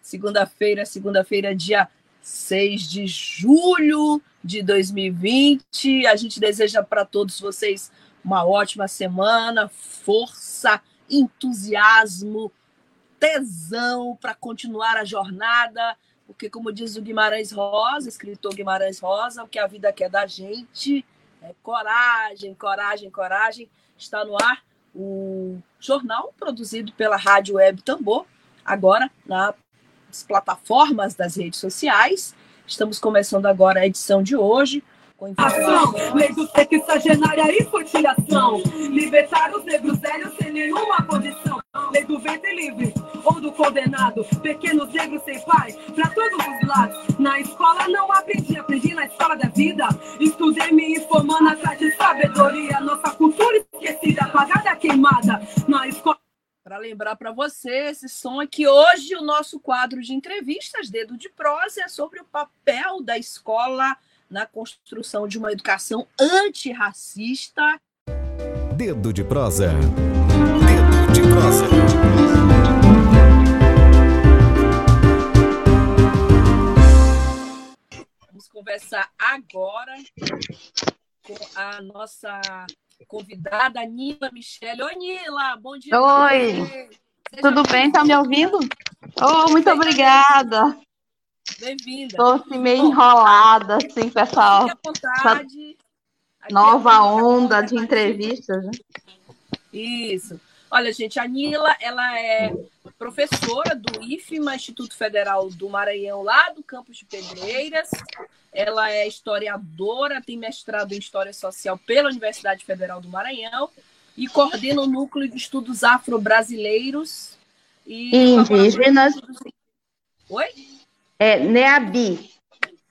Segunda-feira, segunda-feira, dia 6 de julho de 2020. A gente deseja para todos vocês uma ótima semana, força, entusiasmo, tesão para continuar a jornada, porque, como diz o Guimarães Rosa, escritor Guimarães Rosa, o que a vida quer da gente é coragem, coragem, coragem. Está no ar o jornal produzido pela Rádio Web Tambor, agora na plataformas das redes sociais. Estamos começando agora a edição de hoje. Ação, lei do sexagenária e futilação. Libertar os negros velhos sem nenhuma condição. Lei do ventre livre ou do condenado. Pequenos negros sem pai, pra todos os lados. Na escola não aprendi, aprendi na escola da vida. Estudei me informando atrás de sabedoria. Nossa cultura esquecida, apagada, queimada. Na escola para lembrar para você esse som é que hoje o nosso quadro de entrevistas, Dedo de Prosa, é sobre o papel da escola na construção de uma educação antirracista. Dedo de Prosa. Dedo de Prosa. Vamos conversar agora com a nossa convidada, Nila Michele. Oi, Nila, bom dia. Oi, tudo bem? Tá me ouvindo? Oh, muito obrigada. Bem-vinda. Estou assim, meio enrolada, assim, pessoal. essa nova onda de entrevistas. Né? Isso. Olha, gente, a Nila, ela é professora do IFMA, Instituto Federal do Maranhão, lá do campus de Pedreiras. Ela é historiadora, tem mestrado em História Social pela Universidade Federal do Maranhão e coordena o Núcleo de Estudos Afro-Brasileiros e indígenas. Oi? É NEABI.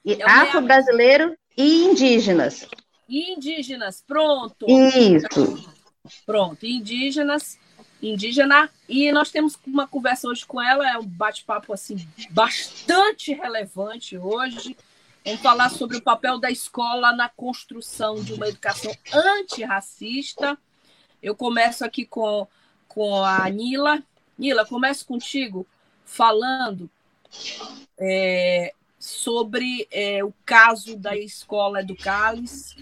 É Afro-brasileiro e indígenas. Indígenas, pronto. Isso. Pronto, indígenas indígena e nós temos uma conversa hoje com ela, é um bate-papo assim bastante relevante hoje. Vamos falar sobre o papel da escola na construção de uma educação antirracista. Eu começo aqui com, com a Nila. Nila, começo contigo falando é, sobre é, o caso da escola Educalis.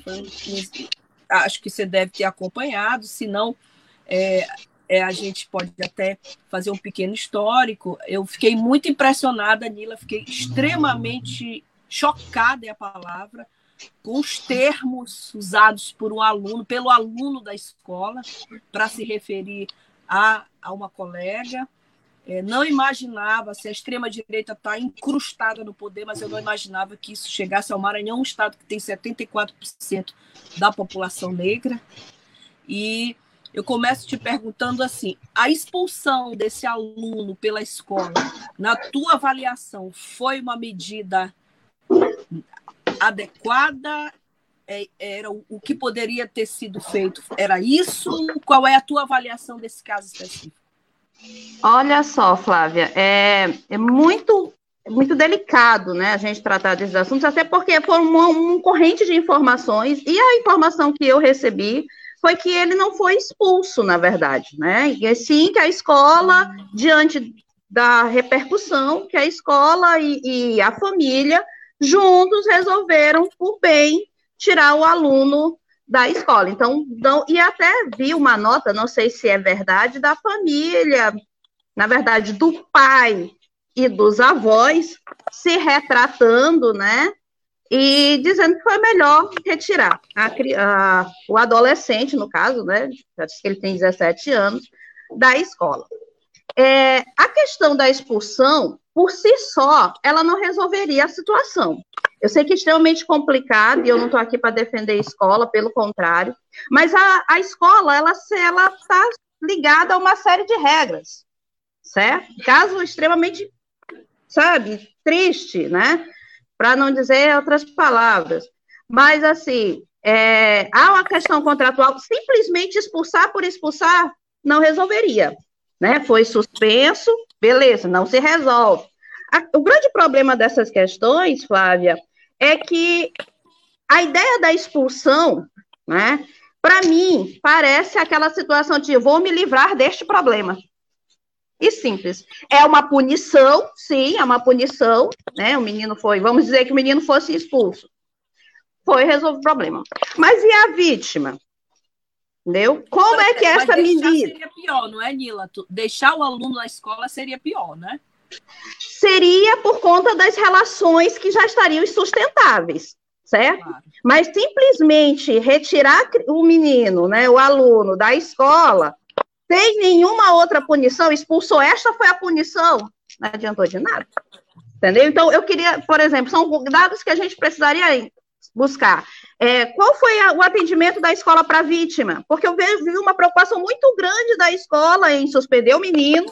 Acho que você deve ter acompanhado, se não, é, é, a gente pode até fazer um pequeno histórico. Eu fiquei muito impressionada, Nila, fiquei extremamente chocada é a palavra com os termos usados por um aluno, pelo aluno da escola, para se referir a, a uma colega. É, não imaginava, se a extrema-direita está incrustada no poder, mas eu não imaginava que isso chegasse ao Maranhão, um estado que tem 74% da população negra. E eu começo te perguntando assim: a expulsão desse aluno pela escola, na tua avaliação, foi uma medida adequada? É, era o que poderia ter sido feito? Era isso? Qual é a tua avaliação desse caso específico? Olha só, Flávia, é, é muito é muito delicado, né, a gente tratar desses assuntos, até porque foi um, um corrente de informações e a informação que eu recebi foi que ele não foi expulso, na verdade, né? E sim que a escola, diante da repercussão, que a escola e, e a família juntos resolveram, por bem, tirar o aluno da escola. Então, não, e até vi uma nota, não sei se é verdade, da família, na verdade, do pai e dos avós, se retratando, né? E dizendo que foi melhor retirar a, a, o adolescente, no caso, né, já disse que ele tem 17 anos, da escola. É, a questão da expulsão, por si só, ela não resolveria a situação. Eu sei que é extremamente complicado e eu não estou aqui para defender a escola, pelo contrário, mas a, a escola, ela está ligada a uma série de regras, certo? Caso extremamente sabe, triste, né? Para não dizer outras palavras. Mas, assim, é, há uma questão contratual, simplesmente expulsar por expulsar não resolveria, né? Foi suspenso, beleza, não se resolve. A, o grande problema dessas questões, Flávia, é que a ideia da expulsão, né, para mim, parece aquela situação de vou me livrar deste problema. E simples. É uma punição, sim, é uma punição, né? O menino foi, vamos dizer que o menino fosse expulso. Foi resolver o problema. Mas e a vítima? Entendeu? Como é que essa menina. Seria pior, não é, Nila? Deixar o aluno na escola seria pior, né? Seria por conta das relações que já estariam insustentáveis, certo? Claro. Mas simplesmente retirar o menino, né, o aluno da escola, sem nenhuma outra punição, expulsou esta foi a punição, não adiantou de nada. Entendeu? Então, eu queria, por exemplo, são dados que a gente precisaria buscar. É, qual foi a, o atendimento da escola para a vítima? Porque eu vi uma preocupação muito grande da escola em suspender o menino,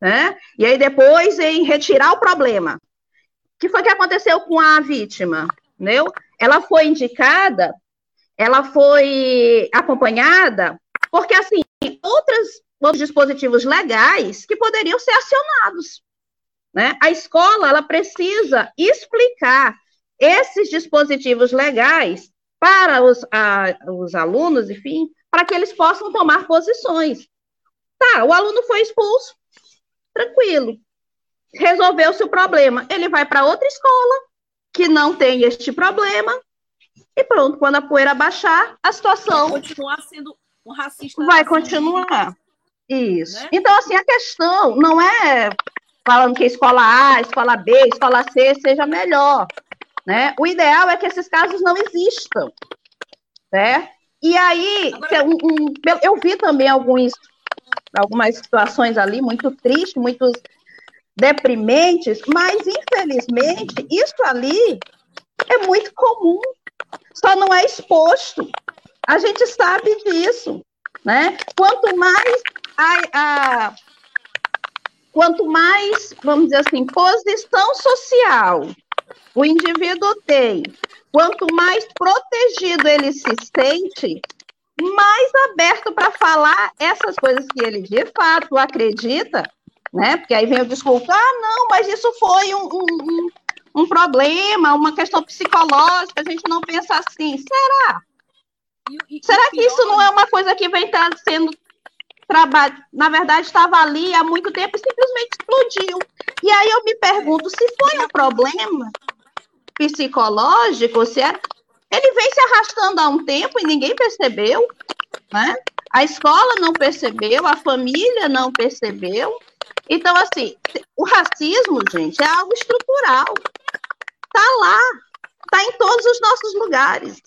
né? E aí depois em retirar o problema. O que foi que aconteceu com a vítima? Entendeu? Ela foi indicada, ela foi acompanhada, porque assim, outros, outros dispositivos legais que poderiam ser acionados. Né? A escola ela precisa explicar esses dispositivos legais para os, a, os alunos, enfim, para que eles possam tomar posições. Tá, o aluno foi expulso, tranquilo, resolveu-se o problema. Ele vai para outra escola que não tem este problema e pronto, quando a poeira baixar, a situação continuar sendo um racista. Vai continuar. Isso. Né? Então, assim, a questão não é falando que a escola A, escola B, escola C seja melhor. Né? O ideal é que esses casos não existam. Né? E aí, Agora... um, um, eu vi também alguns, algumas situações ali muito tristes, muito deprimentes, mas infelizmente isso ali é muito comum, só não é exposto. A gente sabe disso, né? Quanto mais a, a quanto mais, vamos dizer assim, posição social o indivíduo tem, quanto mais protegido ele se sente, mais aberto para falar essas coisas que ele de fato acredita, né? Porque aí vem o discurso, ah, não, mas isso foi um, um, um problema, uma questão psicológica, a gente não pensa assim. Será? E, e, Será que isso não é uma coisa que vem sendo trabalho, na verdade estava ali há muito tempo e simplesmente explodiu. E aí eu me pergunto se foi um problema psicológico, se é, ele vem se arrastando há um tempo e ninguém percebeu, né? A escola não percebeu, a família não percebeu. Então, assim, o racismo, gente, é algo estrutural. Está lá, está em todos os nossos lugares.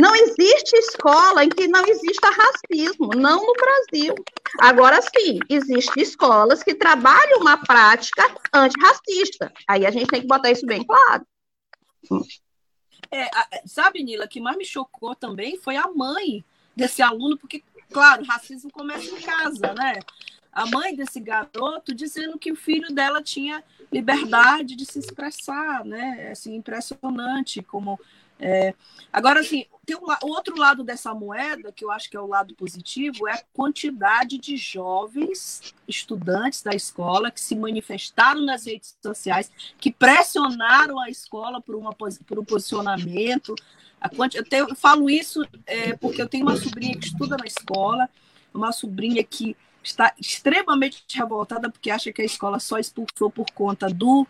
Não existe escola em que não exista racismo, não no Brasil. Agora sim, existem escolas que trabalham uma prática antirracista. Aí a gente tem que botar isso bem claro. É, sabe, Nila, que mais me chocou também foi a mãe desse aluno, porque, claro, racismo começa em casa, né? A mãe desse garoto dizendo que o filho dela tinha liberdade de se expressar, né? Assim, impressionante como é, agora, assim, tem o, outro lado dessa moeda, que eu acho que é o lado positivo, é a quantidade de jovens estudantes da escola que se manifestaram nas redes sociais, que pressionaram a escola por, uma, por um posicionamento. Quanti, eu, tenho, eu falo isso é, porque eu tenho uma sobrinha que estuda na escola, uma sobrinha que está extremamente revoltada porque acha que a escola só expulsou por conta do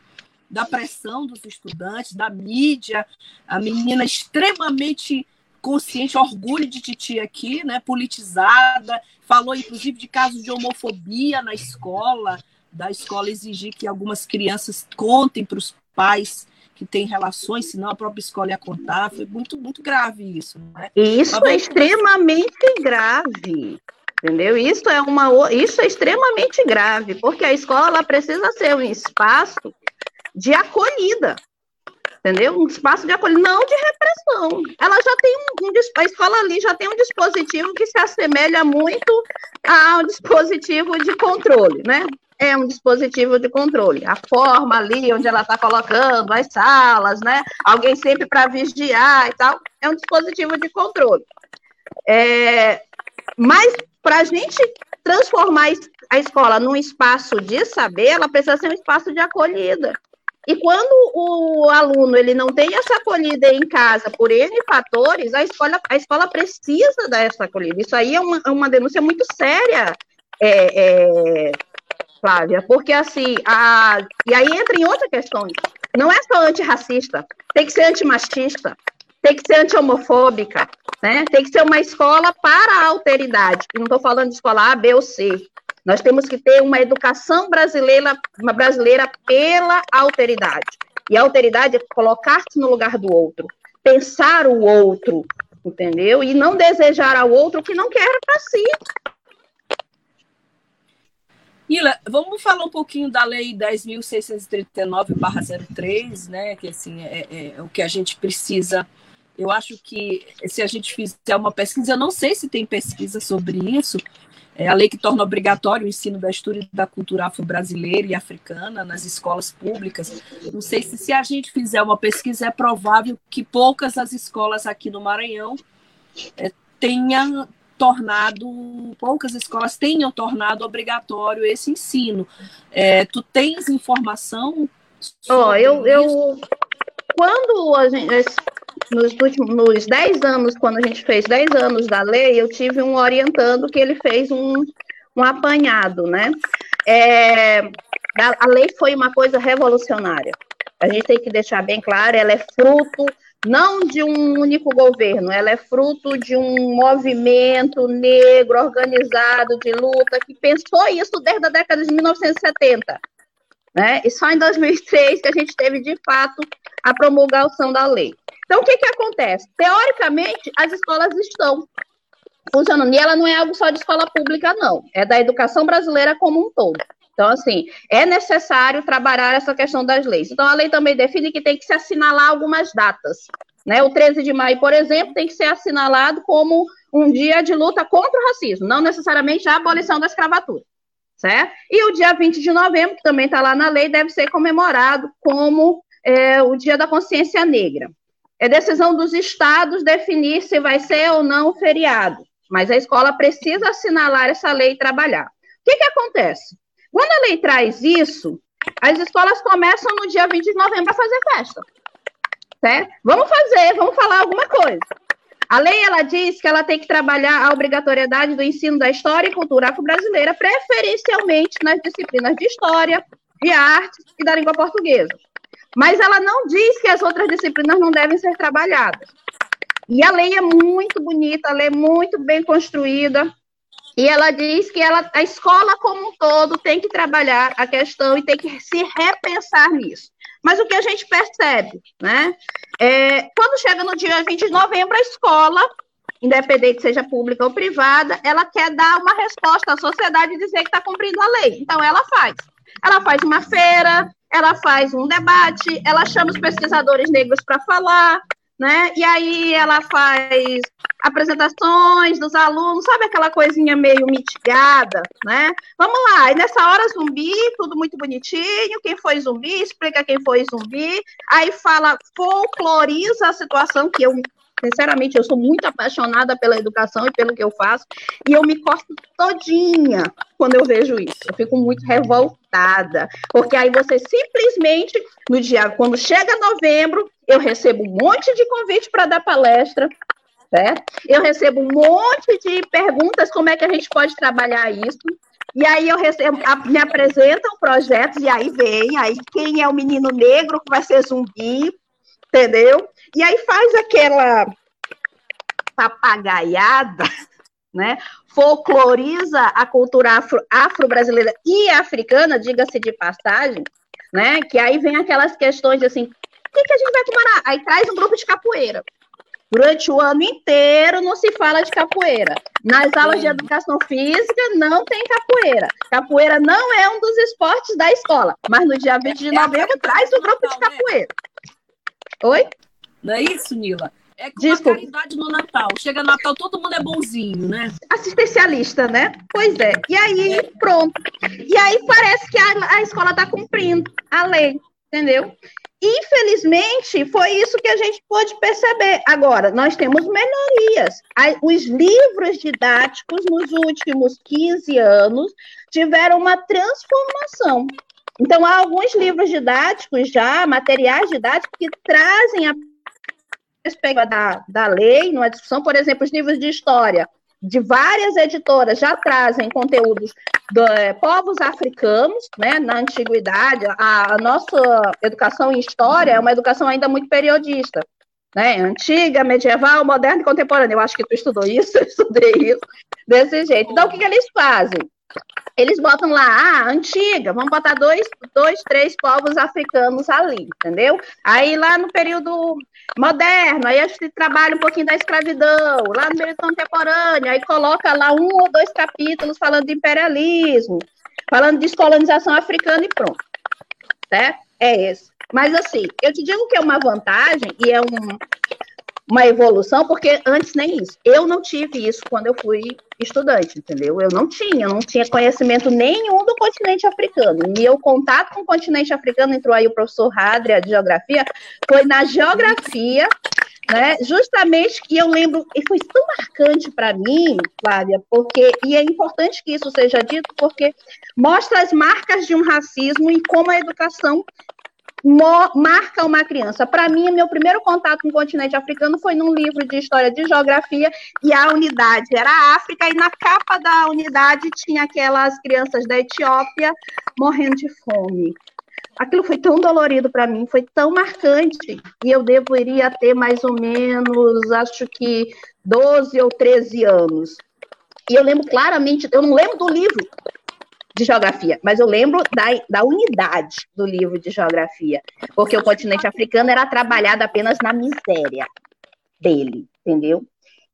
da pressão dos estudantes, da mídia, a menina extremamente consciente, orgulho de Titi aqui, né, politizada, falou inclusive de casos de homofobia na escola, da escola exigir que algumas crianças contem para os pais que têm relações, senão a própria escola ia contar. Foi muito, muito grave isso. Né? Isso é extremamente grave. Entendeu? Isso é uma isso é extremamente grave, porque a escola precisa ser um espaço de acolhida, entendeu? Um espaço de acolhida, não de repressão. Ela já tem um, um, a escola ali já tem um dispositivo que se assemelha muito ao dispositivo de controle, né? é um dispositivo de controle. A forma ali onde ela está colocando as salas, né? Alguém sempre para vigiar e tal, é um dispositivo de controle. É, mas para a gente transformar a escola num espaço de saber, ela precisa ser um espaço de acolhida. E quando o aluno ele não tem essa acolhida em casa por N fatores, a escola, a escola precisa dessa acolhida. Isso aí é uma, é uma denúncia muito séria, é, é, Flávia, porque assim, a, e aí entra em outra questão. Não é só antirracista, tem que ser antimachista, tem que ser anti-homofóbica, né? Tem que ser uma escola para a alteridade. Não estou falando de escola A, B ou C. Nós temos que ter uma educação brasileira, uma brasileira pela alteridade. E a alteridade é colocar-se no lugar do outro, pensar o outro, entendeu? E não desejar ao outro o que não quer para si. Ila, vamos falar um pouquinho da Lei 10.639-03, né? Que assim é, é, é o que a gente precisa eu acho que se a gente fizer uma pesquisa, eu não sei se tem pesquisa sobre isso, é a lei que torna obrigatório o ensino da história e da cultura afro-brasileira e africana nas escolas públicas. Não sei se, se a gente fizer uma pesquisa, é provável que poucas as escolas aqui no Maranhão é, tenham tornado, poucas escolas tenham tornado obrigatório esse ensino. É, tu tens informação? Oh, eu, eu, quando a gente, nos últimos nos 10 anos, quando a gente fez 10 anos da lei, eu tive um orientando que ele fez um, um apanhado, né? É, a, a lei foi uma coisa revolucionária. A gente tem que deixar bem claro, ela é fruto não de um único governo, ela é fruto de um movimento negro organizado de luta que pensou isso desde a década de 1970. Né? E só em 2003 que a gente teve, de fato, a promulgação da lei. Então, o que, que acontece? Teoricamente, as escolas estão funcionando. E ela não é algo só de escola pública, não. É da educação brasileira como um todo. Então, assim, é necessário trabalhar essa questão das leis. Então, a lei também define que tem que se assinalar algumas datas. Né? O 13 de maio, por exemplo, tem que ser assinalado como um dia de luta contra o racismo, não necessariamente a abolição da escravatura. Certo? E o dia 20 de novembro, que também está lá na lei, deve ser comemorado como é, o Dia da Consciência Negra. É decisão dos estados definir se vai ser ou não feriado, mas a escola precisa assinalar essa lei e trabalhar. O que, que acontece? Quando a lei traz isso, as escolas começam no dia 20 de novembro a fazer festa. Certo? Vamos fazer, vamos falar alguma coisa. A lei ela diz que ela tem que trabalhar a obrigatoriedade do ensino da história e cultura afro-brasileira, preferencialmente nas disciplinas de história, de artes e da língua portuguesa. Mas ela não diz que as outras disciplinas não devem ser trabalhadas. E a lei é muito bonita, a lei é muito bem construída. E ela diz que ela, a escola como um todo tem que trabalhar a questão e tem que se repensar nisso. Mas o que a gente percebe, né? É, quando chega no dia 20 de novembro, a escola, independente seja pública ou privada, ela quer dar uma resposta à sociedade e dizer que está cumprindo a lei. Então, ela faz. Ela faz uma feira, ela faz um debate, ela chama os pesquisadores negros para falar, né? E aí ela faz apresentações dos alunos, sabe aquela coisinha meio mitigada, né? Vamos lá, e nessa hora zumbi, tudo muito bonitinho, quem foi zumbi, explica quem foi zumbi, aí fala, folcloriza a situação, que eu Sinceramente, eu sou muito apaixonada pela educação e pelo que eu faço, e eu me corto todinha quando eu vejo isso. Eu fico muito revoltada, porque aí você simplesmente, no dia, quando chega novembro, eu recebo um monte de convite para dar palestra, certo? Eu recebo um monte de perguntas como é que a gente pode trabalhar isso. E aí eu recebo, me apresentam projetos, e aí vem, aí quem é o menino negro que vai ser zumbi, entendeu? E aí faz aquela papagaiada, né? Folcloriza a cultura afro-brasileira afro e africana, diga-se de passagem, né? Que aí vem aquelas questões assim, o que, que a gente vai tomar? Aí traz um grupo de capoeira. Durante o ano inteiro não se fala de capoeira. Nas aulas de educação física não tem capoeira. Capoeira não é um dos esportes da escola. Mas no dia 20 de é novembro traz o grupo de capoeira. Oi? Não é isso, Nila? É com a caridade no Natal. Chega Natal, todo mundo é bonzinho, né? Assistencialista, né? Pois é. E aí, é. pronto. E aí parece que a, a escola está cumprindo a lei, entendeu? Infelizmente, foi isso que a gente pôde perceber. Agora, nós temos melhorias. Os livros didáticos, nos últimos 15 anos, tiveram uma transformação. Então, há alguns livros didáticos já, materiais didáticos, que trazem a perspectiva da, da lei, numa discussão, por exemplo, os livros de história de várias editoras já trazem conteúdos de é, povos africanos, né, na antiguidade. A, a, nossa educação em história é uma educação ainda muito periodista, né, antiga, medieval, moderna e contemporânea. Eu acho que tu estudou isso, eu estudei isso desse jeito. Então, o que, que eles fazem? Eles botam lá, ah, antiga, vamos botar dois, dois, três povos africanos ali, entendeu? Aí lá no período moderno, aí a gente trabalha um pouquinho da escravidão, lá no período contemporâneo, aí coloca lá um ou dois capítulos falando de imperialismo, falando de descolonização africana e pronto. Certo? É esse. Mas assim, eu te digo que é uma vantagem e é um, uma evolução, porque antes nem isso. Eu não tive isso quando eu fui estudante, entendeu? Eu não tinha, não tinha conhecimento nenhum do continente africano. Meu contato com o continente africano entrou aí o professor Hadria de geografia, foi na geografia, né? Justamente que eu lembro, e foi tão marcante para mim, Flávia, porque e é importante que isso seja dito, porque mostra as marcas de um racismo e como a educação marca uma criança. Para mim, meu primeiro contato com o continente africano foi num livro de história de geografia e a unidade era a África e na capa da unidade tinha aquelas crianças da Etiópia morrendo de fome. Aquilo foi tão dolorido para mim, foi tão marcante. E eu deveria ter mais ou menos, acho que 12 ou 13 anos. E eu lembro claramente, eu não lembro do livro, de geografia, mas eu lembro da, da unidade do livro de geografia, porque o continente africano era trabalhado apenas na miséria dele, entendeu?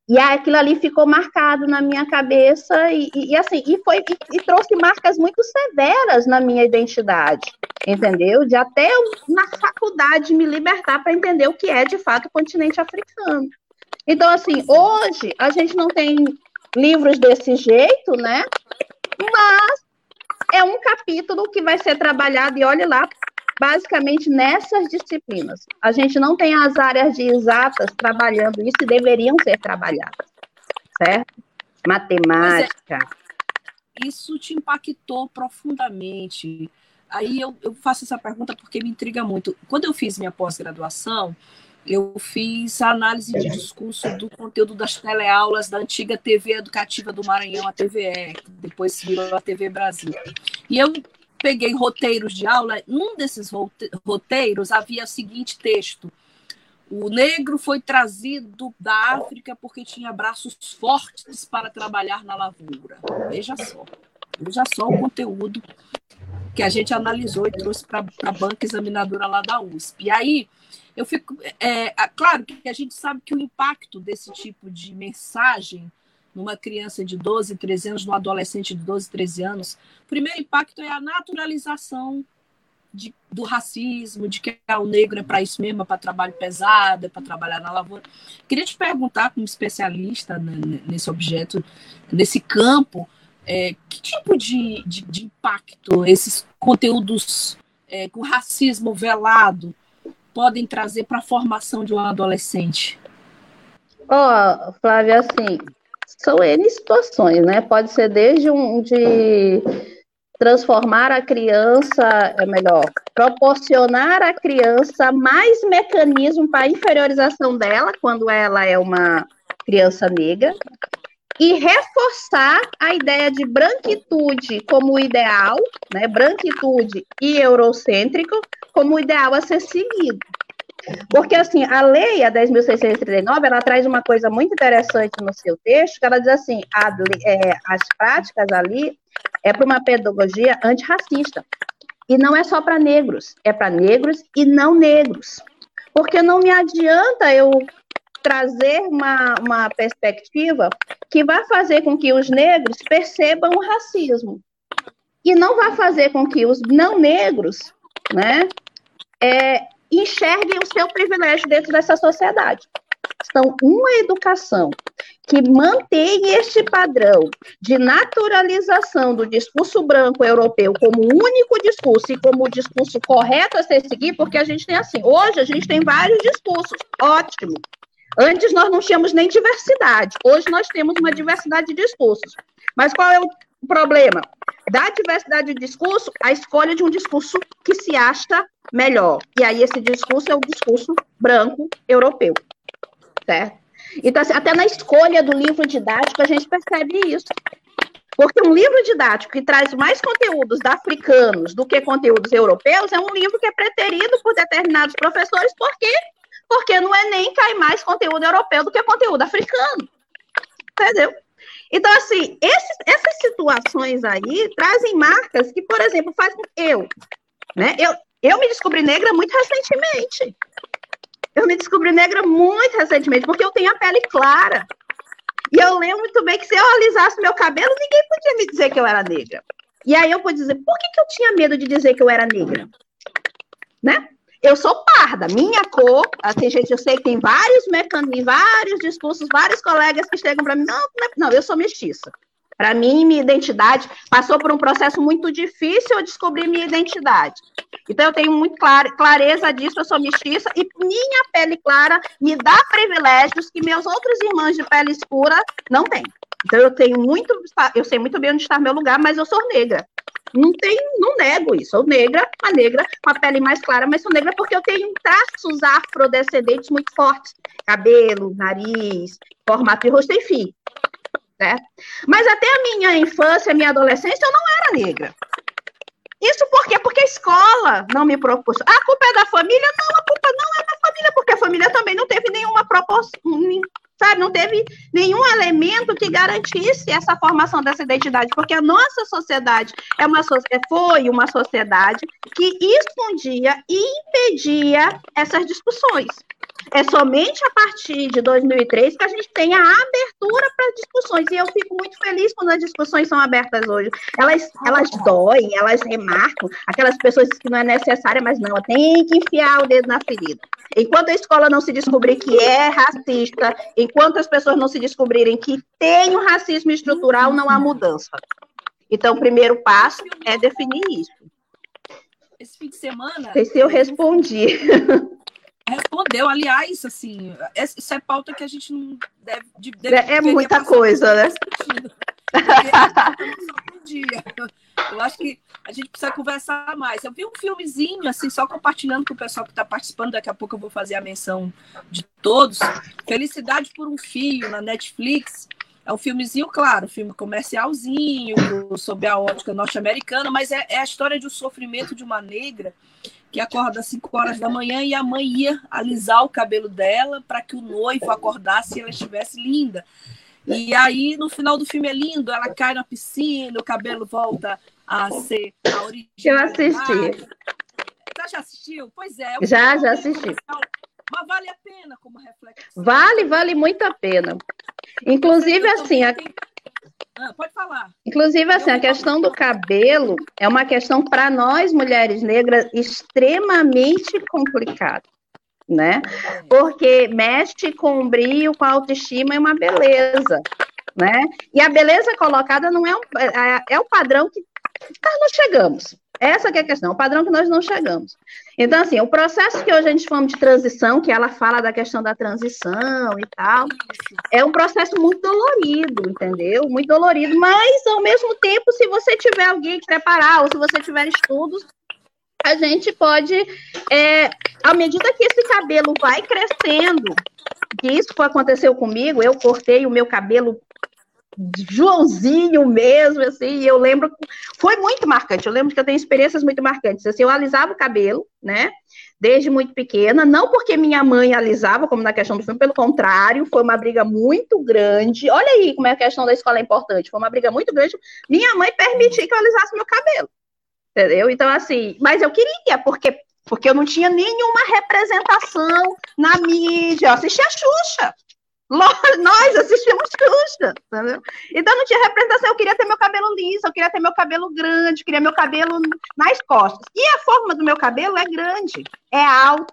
E aquilo ali ficou marcado na minha cabeça e, e, e assim, e foi e, e, trouxe marcas muito severas na minha identidade, entendeu? De até eu, na faculdade me libertar para entender o que é de fato o continente africano. Então, assim, hoje a gente não tem livros desse jeito, né? Mas é um capítulo que vai ser trabalhado, e olhe lá, basicamente nessas disciplinas. A gente não tem as áreas de exatas trabalhando isso e deveriam ser trabalhadas, certo? Matemática. É, isso te impactou profundamente. Aí eu, eu faço essa pergunta porque me intriga muito. Quando eu fiz minha pós-graduação, eu fiz a análise de discurso do conteúdo das teleaulas da antiga TV Educativa do Maranhão, a TVE, que depois virou a TV Brasil. E eu peguei roteiros de aula, num desses roteiros havia o seguinte texto: O negro foi trazido da África porque tinha braços fortes para trabalhar na lavoura. Veja só, veja só o conteúdo que a gente analisou e trouxe para a banca examinadora lá da USP. E aí eu fico. É, claro que a gente sabe que o impacto desse tipo de mensagem numa criança de 12, 13 anos, num adolescente de 12, 13 anos, o primeiro impacto é a naturalização de, do racismo, de que o negro é para isso mesmo, é para trabalho pesado, é para trabalhar na lavoura. Queria te perguntar, como especialista nesse objeto, nesse campo, é, que tipo de, de, de, impacto esses conteúdos é, com racismo velado podem trazer para a formação de um adolescente? Ó, oh, Flávia, assim, são N situações, né? Pode ser desde um de transformar a criança, é melhor, proporcionar à criança mais mecanismo para a inferiorização dela quando ela é uma criança negra e reforçar a ideia de branquitude como ideal, né? Branquitude e eurocêntrico como ideal a ser seguido. Porque, assim, a lei, a 10.639, ela traz uma coisa muito interessante no seu texto, que ela diz assim, a, é, as práticas ali é para uma pedagogia antirracista. E não é só para negros, é para negros e não negros. Porque não me adianta eu trazer uma, uma perspectiva que vai fazer com que os negros percebam o racismo. E não vai fazer com que os não negros né, é, enxerguem o seu privilégio dentro dessa sociedade. Então, uma educação que mantém este padrão de naturalização do discurso branco europeu como único discurso e como o discurso correto a ser seguido, porque a gente tem assim, hoje a gente tem vários discursos, ótimo. Antes nós não tínhamos nem diversidade, hoje nós temos uma diversidade de discursos. Mas qual é o problema? Da diversidade de discurso, a escolha de um discurso que se acha melhor. E aí esse discurso é o discurso branco europeu certo? Então, assim, até na escolha do livro didático a gente percebe isso. Porque um livro didático que traz mais conteúdos africanos do que conteúdos europeus é um livro que é preterido por determinados professores, por quê? Porque no Enem cai mais conteúdo europeu do que conteúdo africano. Entendeu? Então, assim, essas situações aí trazem marcas que, por exemplo, faz eu, né? Eu, eu me descobri negra muito recentemente. Eu me descobri negra muito recentemente, porque eu tenho a pele clara. E eu lembro muito bem que se eu alisasse meu cabelo, ninguém podia me dizer que eu era negra. E aí eu vou dizer, por que, que eu tinha medo de dizer que eu era negra? Né? Eu sou parda, minha cor, assim, gente, eu sei que tem vários mecanismos, vários discursos, vários colegas que chegam para mim, não, não, eu sou mestiça. Para mim, minha identidade passou por um processo muito difícil eu descobrir minha identidade. Então, eu tenho muito clareza disso, eu sou mestiça, e minha pele clara me dá privilégios que meus outros irmãos de pele escura não têm. Então, eu tenho muito, eu sei muito bem onde está meu lugar, mas eu sou negra. Não tenho, não nego isso. Sou negra, uma negra com a pele mais clara, mas sou negra porque eu tenho traços afrodescendentes muito fortes. Cabelo, nariz, formato de rosto, enfim certo? Mas até a minha infância, a minha adolescência, eu não era negra. Isso por quê? Porque a escola não me propôs. A culpa é da família? Não, a culpa não é da família, porque a família também não teve nenhuma proporção, sabe? Não teve nenhum elemento que garantisse essa formação dessa identidade, porque a nossa sociedade é uma, foi uma sociedade que escondia e impedia essas discussões. É somente a partir de 2003 que a gente tem a abertura para discussões. E eu fico muito feliz quando as discussões são abertas hoje. Elas, elas doem, elas remarcam aquelas pessoas que não é necessária, mas não, tem que enfiar o dedo na ferida. Enquanto a escola não se descobrir que é racista, enquanto as pessoas não se descobrirem que tem um racismo estrutural, não há mudança. Então, o primeiro passo é definir isso. Esse fim de semana. Não sei se eu respondi. Respondeu, aliás, assim, essa é pauta que a gente não deve. deve é, é muita coisa, né? dia. Eu acho que a gente precisa conversar mais. Eu vi um filmezinho, assim, só compartilhando com o pessoal que está participando. Daqui a pouco eu vou fazer a menção de todos. Felicidade por um Fio, na Netflix. É um filmezinho, claro, filme comercialzinho, sobre a ótica norte-americana, mas é, é, a história de um sofrimento de uma negra que acorda às 5 horas da manhã e a mãe ia alisar o cabelo dela para que o noivo acordasse e ela estivesse linda. E aí, no final do filme é lindo, ela cai na piscina, o cabelo volta a ser a origem. Eu assisti. Você já assistiu? Pois é. Já, já assisti. Mas vale a pena como reflexão. Vale, vale muito a pena. Inclusive, assim, a, ah, pode falar. Inclusive, assim, a questão do cabelo é uma questão para nós, mulheres negras, extremamente complicada, né? É. Porque mexe com o brilho, com a autoestima e uma beleza, né? E a beleza colocada não é, um, é, é o padrão que nós não chegamos. Essa é a questão, o padrão que nós não chegamos. Então, assim, o processo que hoje a gente chama de transição, que ela fala da questão da transição e tal, é um processo muito dolorido, entendeu? Muito dolorido, mas, ao mesmo tempo, se você tiver alguém que preparar, ou se você tiver estudos, a gente pode, é, à medida que esse cabelo vai crescendo, que isso aconteceu comigo, eu cortei o meu cabelo Joãozinho mesmo, assim, eu lembro, foi muito marcante, eu lembro que eu tenho experiências muito marcantes, assim, eu alisava o cabelo, né, desde muito pequena, não porque minha mãe alisava, como na questão do filme, pelo contrário, foi uma briga muito grande, olha aí como é a questão da escola é importante, foi uma briga muito grande, minha mãe permitia que eu alisasse meu cabelo, entendeu? Então, assim, mas eu queria, porque porque eu não tinha nenhuma representação na mídia, eu assistia a Xuxa, nós assistimos Xuxa, entendeu? Então não tinha representação, eu queria ter meu cabelo liso, eu queria ter meu cabelo grande, eu queria meu cabelo nas costas. E a forma do meu cabelo é grande, é alto.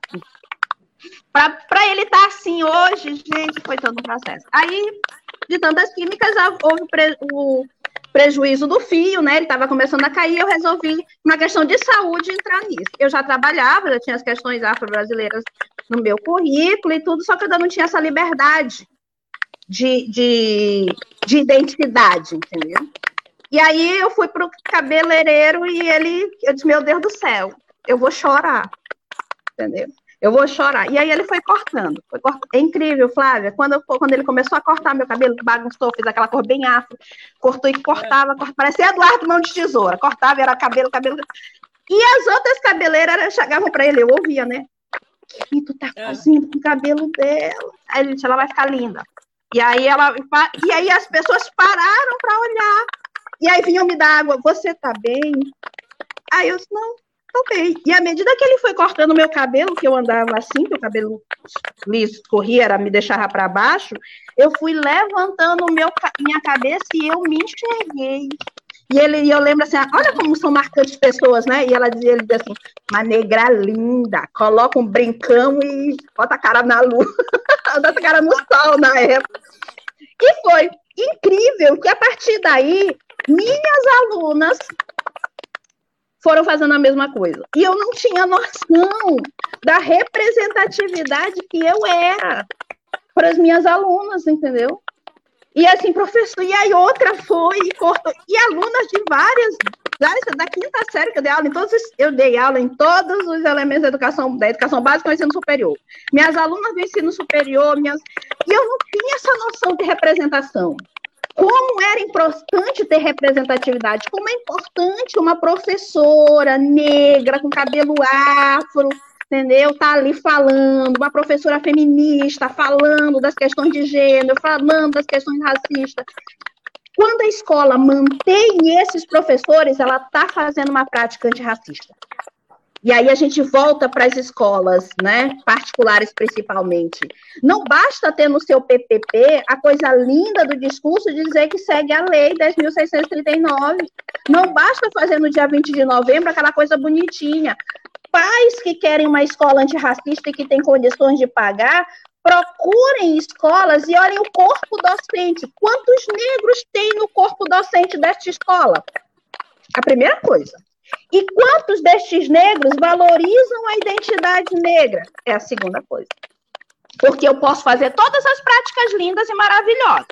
Para ele estar tá assim hoje, gente, foi todo um processo. Aí, de tantas químicas, houve o prejuízo do fio, né? Ele estava começando a cair, eu resolvi, uma questão de saúde, entrar nisso. Eu já trabalhava, já tinha as questões afro-brasileiras no meu currículo e tudo, só que eu ainda não tinha essa liberdade de, de, de identidade, entendeu? E aí eu fui para o cabeleireiro e ele, eu disse, meu Deus do céu, eu vou chorar, entendeu? Eu vou chorar. E aí ele foi cortando. Foi cortando. É incrível, Flávia. Quando, eu, quando ele começou a cortar meu cabelo, bagunçou, fez aquela cor bem afro, cortou e cortava, cortava. Parecia Eduardo Mão de Tesoura. Cortava, era cabelo, cabelo. E as outras cabeleiras chegavam para ele, eu ouvia, né? Que tu tá é. fazendo com o cabelo dela? Aí disse, ela vai ficar linda. E aí ela e aí as pessoas pararam para olhar. E aí vinham me dar água, você tá bem? Aí eu disse, não, Ok. E à medida que ele foi cortando meu cabelo, que eu andava assim, que o cabelo liso corria, era, me deixava para baixo, eu fui levantando meu, minha cabeça e eu me enxerguei. E ele, e eu lembro assim, olha como são marcantes pessoas, né? E ela dizia, ele dizia assim, uma negra linda, coloca um brincão e bota a cara na lua, bota a cara no sol na época. E foi incrível que a partir daí, minhas alunas foram fazendo a mesma coisa. E eu não tinha noção da representatividade que eu era para as minhas alunas, entendeu? E assim, professor, e aí outra foi e cortou. E alunas de várias, da quinta série que eu dei aula em todos, eu dei aula em todos os elementos da educação, da educação básica e ensino superior. Minhas alunas do ensino superior, minhas, e eu não tinha essa noção de representação como era importante ter representatividade, como é importante uma professora negra com cabelo afro, entendeu? Tá ali falando, uma professora feminista falando das questões de gênero, falando das questões racistas. Quando a escola mantém esses professores, ela está fazendo uma prática antirracista. E aí a gente volta para as escolas, né, particulares principalmente. Não basta ter no seu PPP a coisa linda do discurso de dizer que segue a lei 10.639. Não basta fazer no dia 20 de novembro aquela coisa bonitinha. Pais que querem uma escola antirracista e que têm condições de pagar, procurem escolas e olhem o corpo docente. Quantos negros tem no corpo docente desta escola? A primeira coisa. E quantos destes negros valorizam a identidade negra? É a segunda coisa. Porque eu posso fazer todas as práticas lindas e maravilhosas.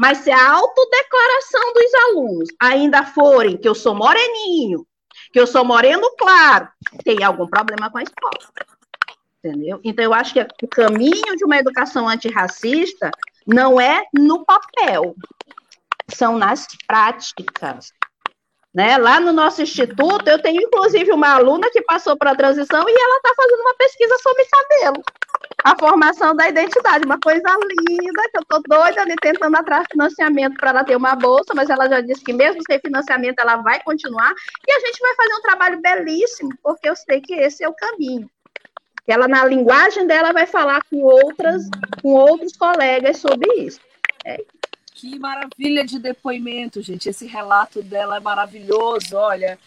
Mas se a autodeclaração dos alunos ainda forem que eu sou moreninho, que eu sou moreno claro, tem algum problema com a escola. Entendeu? Então, eu acho que o caminho de uma educação antirracista não é no papel, são nas práticas. Né? Lá no nosso instituto, eu tenho inclusive uma aluna que passou para a transição e ela está fazendo uma pesquisa sobre cabelo. A formação da identidade, uma coisa linda, que eu estou doida ali tentando atrás financiamento para ela ter uma bolsa, mas ela já disse que mesmo sem financiamento ela vai continuar. E a gente vai fazer um trabalho belíssimo, porque eu sei que esse é o caminho. Ela, na linguagem dela, vai falar com outras, com outros colegas sobre isso. É que maravilha de depoimento, gente. Esse relato dela é maravilhoso. Olha,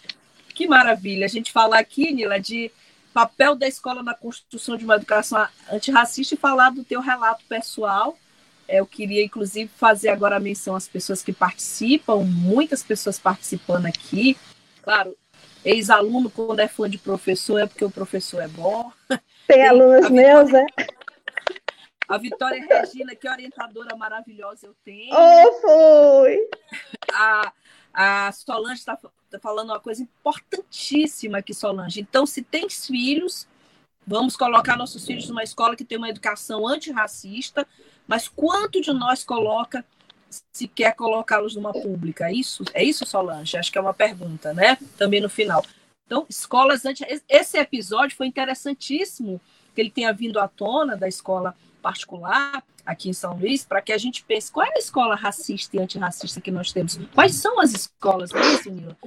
que maravilha. A gente falar aqui, Nila, de papel da escola na construção de uma educação antirracista e falar do teu relato pessoal. É, eu queria, inclusive, fazer agora a menção às pessoas que participam, muitas pessoas participando aqui. Claro, ex-aluno, quando é fã de professor, é porque o professor é bom. Tem, alunos meus, é? A Vitória Regina, que orientadora maravilhosa eu tenho. Oh, foi! A, a Solange está tá falando uma coisa importantíssima aqui, Solange. Então, se tens filhos, vamos colocar nossos filhos numa escola que tem uma educação antirracista, mas quanto de nós coloca se quer colocá-los numa pública? É isso, é isso, Solange? Acho que é uma pergunta, né? Também no final. Então, escolas anti... Esse episódio foi interessantíssimo que ele tenha vindo à tona da escola particular aqui em São Luís, para que a gente pense qual é a escola racista e antirracista que nós temos. Quais são as escolas, não é, Nila?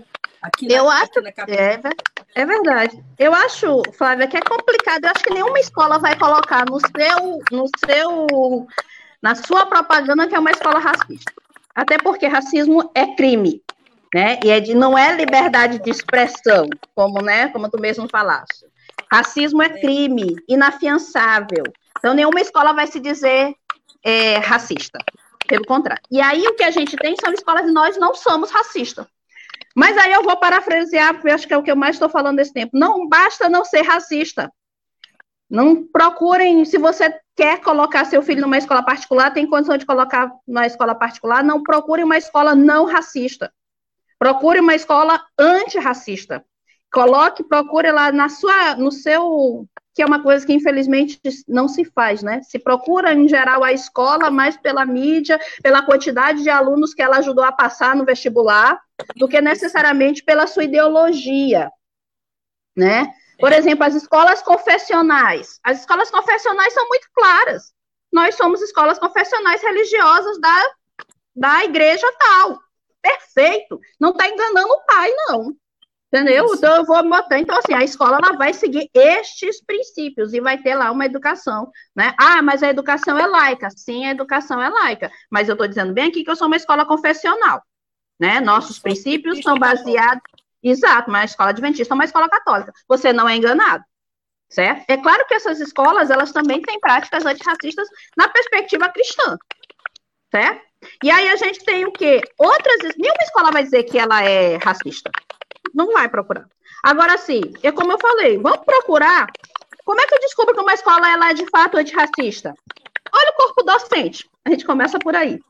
Aqui na, eu acho, aqui é, é verdade. Eu acho, Flávia, que é complicado. Eu acho que nenhuma escola vai colocar no seu, no seu, na sua propaganda que é uma escola racista. Até porque racismo é crime, né? E é de, não é liberdade de expressão, como, né, como tu mesmo falaste. Racismo é crime, inafiançável. Então, nenhuma escola vai se dizer é, racista. Pelo contrário. E aí, o que a gente tem são escolas e nós não somos racistas. Mas aí eu vou parafrasear, porque acho que é o que eu mais estou falando desse tempo. Não basta não ser racista. Não procurem, se você quer colocar seu filho numa escola particular, tem condição de colocar na escola particular, não procure uma escola não racista. Procure uma escola antirracista. Coloque, procure lá na sua, no seu, que é uma coisa que infelizmente não se faz, né? Se procura em geral a escola mais pela mídia, pela quantidade de alunos que ela ajudou a passar no vestibular, do que necessariamente pela sua ideologia, né? Por exemplo, as escolas confessionais. As escolas confessionais são muito claras. Nós somos escolas confessionais religiosas da, da igreja tal. Perfeito. Não está enganando o pai, não. Entendeu? Isso. Então eu vou botar. Então, assim, a escola ela vai seguir estes princípios e vai ter lá uma educação, né? Ah, mas a educação é laica. Sim, a educação é laica. Mas eu estou dizendo bem aqui que eu sou uma escola confessional. Né? Nossos princípios são baseados. Exato, uma escola adventista, uma escola católica. Você não é enganado. Certo? É claro que essas escolas, elas também têm práticas antirracistas na perspectiva cristã. Certo? E aí a gente tem o quê? Outras. Nenhuma escola vai dizer que ela é racista não vai procurar. Agora, sim, é como eu falei, vamos procurar. Como é que eu descubro que uma escola ela é de fato antirracista? Olha o corpo docente. A gente começa por aí.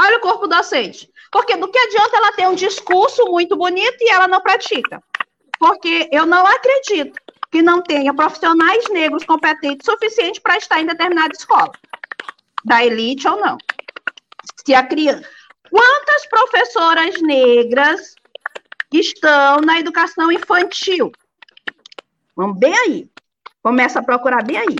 Olha o corpo docente. Porque do que adianta ela ter um discurso muito bonito e ela não pratica? Porque eu não acredito que não tenha profissionais negros competentes suficientes para estar em determinada escola, da elite ou não. Se a criança. Quantas professoras negras estão na educação infantil. Vamos bem aí. Começa a procurar bem aí.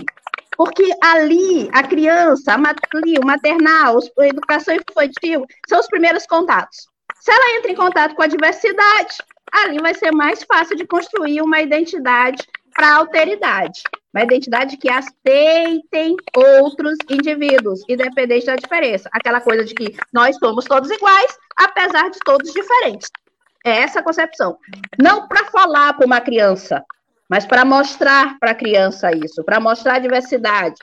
Porque ali, a criança, ali, o maternal, a educação infantil, são os primeiros contatos. Se ela entra em contato com a diversidade, ali vai ser mais fácil de construir uma identidade para a alteridade. Uma identidade que aceitem outros indivíduos, independente da diferença. Aquela coisa de que nós somos todos iguais, apesar de todos diferentes. É essa a concepção. Não para falar para uma criança, mas para mostrar para a criança isso, para mostrar a diversidade.